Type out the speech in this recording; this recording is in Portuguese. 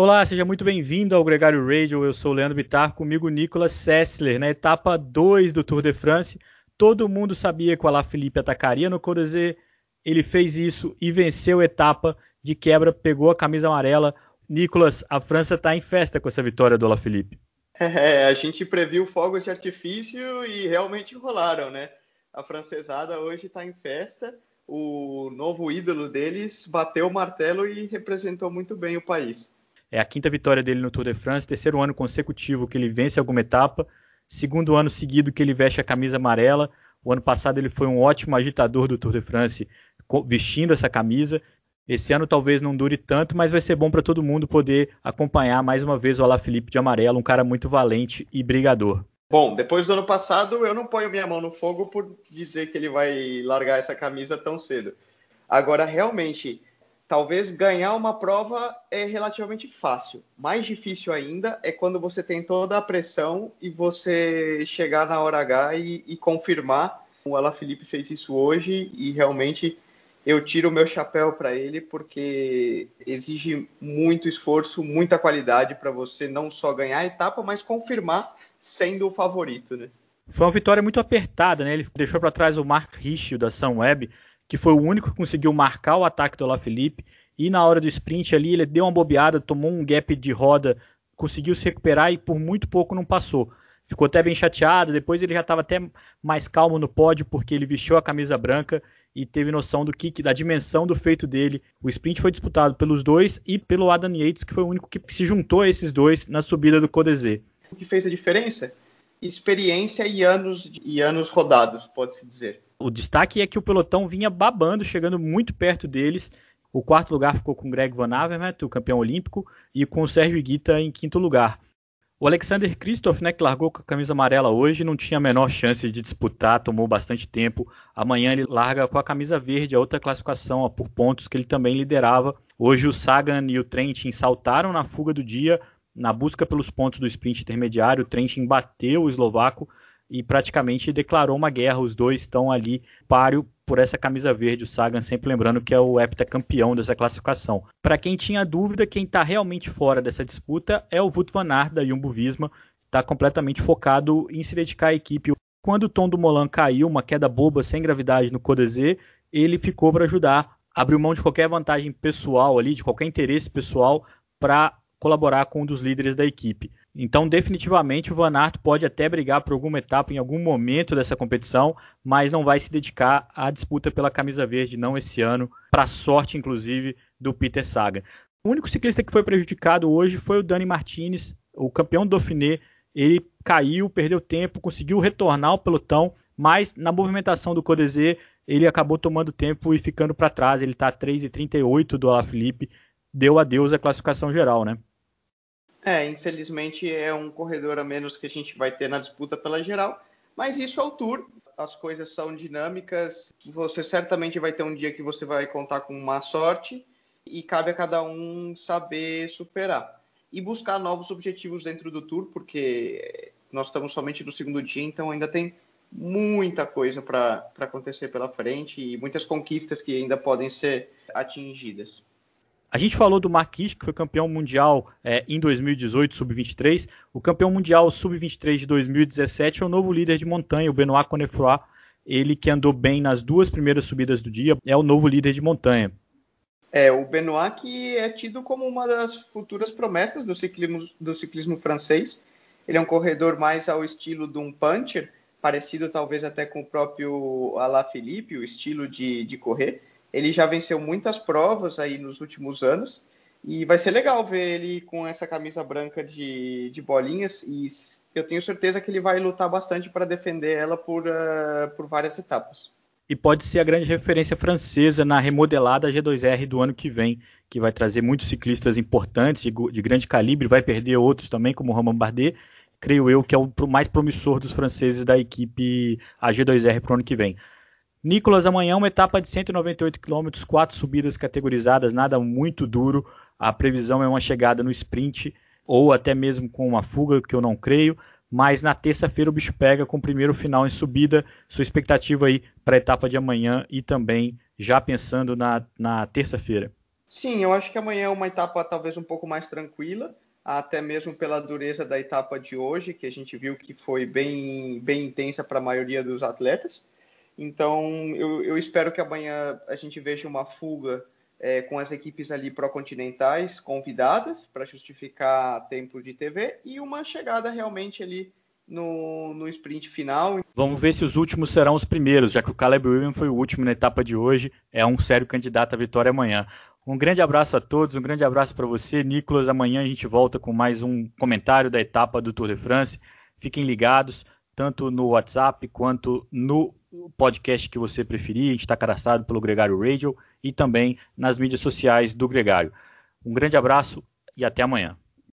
Olá, seja muito bem-vindo ao Gregário Radio. Eu sou o Leandro Bittar, comigo Nicolas Sessler. Na etapa 2 do Tour de France, todo mundo sabia que o Alaphilippe atacaria no Corozet. Ele fez isso e venceu a etapa de quebra, pegou a camisa amarela. Nicolas, a França está em festa com essa vitória do Alaphilippe. É, a gente previu fogos de artifício e realmente rolaram, né? A francesada hoje está em festa. O novo ídolo deles bateu o martelo e representou muito bem o país. É a quinta vitória dele no Tour de France, terceiro ano consecutivo que ele vence alguma etapa, segundo ano seguido que ele veste a camisa amarela. O ano passado ele foi um ótimo agitador do Tour de France, vestindo essa camisa. Esse ano talvez não dure tanto, mas vai ser bom para todo mundo poder acompanhar mais uma vez o Alaphilippe de amarelo, um cara muito valente e brigador. Bom, depois do ano passado, eu não ponho minha mão no fogo por dizer que ele vai largar essa camisa tão cedo. Agora, realmente, talvez ganhar uma prova é relativamente fácil. Mais difícil ainda é quando você tem toda a pressão e você chegar na hora H e, e confirmar. O Ala Felipe fez isso hoje e realmente eu tiro o meu chapéu para ele porque exige muito esforço, muita qualidade para você não só ganhar a etapa, mas confirmar sendo o favorito, né? Foi uma vitória muito apertada, né? Ele deixou para trás o Mark Richie da Sunweb, que foi o único que conseguiu marcar o ataque do Alaphilippe. E na hora do sprint ali, ele deu uma bobeada, tomou um gap de roda, conseguiu se recuperar e por muito pouco não passou. Ficou até bem chateado. Depois ele já estava até mais calmo no pódio porque ele vestiu a camisa branca e teve noção do que da dimensão do feito dele. O sprint foi disputado pelos dois e pelo Adam Yates, que foi o único que se juntou a esses dois na subida do Codezé. O que fez a diferença? Experiência e anos e anos rodados, pode-se dizer. O destaque é que o pelotão vinha babando, chegando muito perto deles. O quarto lugar ficou com Greg Van Avermaet, o campeão olímpico, e com o Sérgio Guita em quinto lugar. O Alexander Kristoff, né, que largou com a camisa amarela hoje, não tinha a menor chance de disputar, tomou bastante tempo. Amanhã ele larga com a camisa verde, a outra classificação ó, por pontos que ele também liderava. Hoje o Sagan e o Trentin saltaram na fuga do dia, na busca pelos pontos do sprint intermediário. Trentin bateu o eslovaco, e praticamente declarou uma guerra. Os dois estão ali páreo por essa camisa verde. O Sagan sempre lembrando que é o heptacampeão dessa classificação. Para quem tinha dúvida, quem está realmente fora dessa disputa é o Wout van Aert da Jumbo Visma. Está completamente focado em se dedicar à equipe. Quando o Tom do Molan caiu, uma queda boba sem gravidade no Codezé, ele ficou para ajudar, abriu mão de qualquer vantagem pessoal ali, de qualquer interesse pessoal para colaborar com um dos líderes da equipe. Então, definitivamente, o Van Aert pode até brigar por alguma etapa em algum momento dessa competição, mas não vai se dedicar à disputa pela camisa verde, não esse ano, para sorte, inclusive, do Peter Sagan. O único ciclista que foi prejudicado hoje foi o Dani Martinez, o campeão do Dauphiné. Ele caiu, perdeu tempo, conseguiu retornar ao pelotão, mas na movimentação do Codezé ele acabou tomando tempo e ficando para trás. Ele está a 3,38 do Alaphilippe, deu adeus à classificação geral, né? É, infelizmente é um corredor a menos que a gente vai ter na disputa pela geral, mas isso é o Tour. As coisas são dinâmicas. Você certamente vai ter um dia que você vai contar com má sorte e cabe a cada um saber superar e buscar novos objetivos dentro do Tour, porque nós estamos somente no segundo dia, então ainda tem muita coisa para acontecer pela frente e muitas conquistas que ainda podem ser atingidas. A gente falou do Marquis, que foi campeão mundial é, em 2018, sub-23. O campeão mundial sub-23 de 2017 é o novo líder de montanha, o Benoit Connefroy. Ele que andou bem nas duas primeiras subidas do dia, é o novo líder de montanha. É, o Benoit que é tido como uma das futuras promessas do ciclismo, do ciclismo francês. Ele é um corredor mais ao estilo de um puncher, parecido talvez até com o próprio Alaphilippe, o estilo de, de correr. Ele já venceu muitas provas aí nos últimos anos e vai ser legal ver ele com essa camisa branca de, de bolinhas e eu tenho certeza que ele vai lutar bastante para defender ela por, uh, por várias etapas. E pode ser a grande referência francesa na remodelada G2R do ano que vem, que vai trazer muitos ciclistas importantes de, de grande calibre, vai perder outros também, como Romain Bardet, creio eu que é o mais promissor dos franceses da equipe AG2R para o ano que vem. Nicolas, amanhã uma etapa de 198 km, quatro subidas categorizadas, nada muito duro. A previsão é uma chegada no sprint ou até mesmo com uma fuga, que eu não creio. Mas na terça-feira o bicho pega com o primeiro final em subida. Sua expectativa aí para a etapa de amanhã e também já pensando na, na terça-feira. Sim, eu acho que amanhã é uma etapa talvez um pouco mais tranquila, até mesmo pela dureza da etapa de hoje, que a gente viu que foi bem, bem intensa para a maioria dos atletas. Então, eu, eu, espero que amanhã a gente veja uma fuga é, com as equipes ali pró-continentais convidadas para justificar tempo de TV e uma chegada realmente ali no, no sprint final. Vamos ver se os últimos serão os primeiros, já que o Caleb Williams foi o último na etapa de hoje, é um sério candidato à vitória amanhã. Um grande abraço a todos, um grande abraço para você, Nicolas. Amanhã a gente volta com mais um comentário da etapa do Tour de France. Fiquem ligados, tanto no WhatsApp quanto no podcast que você preferir. Está cadastrado pelo Gregário Radio e também nas mídias sociais do Gregário. Um grande abraço e até amanhã.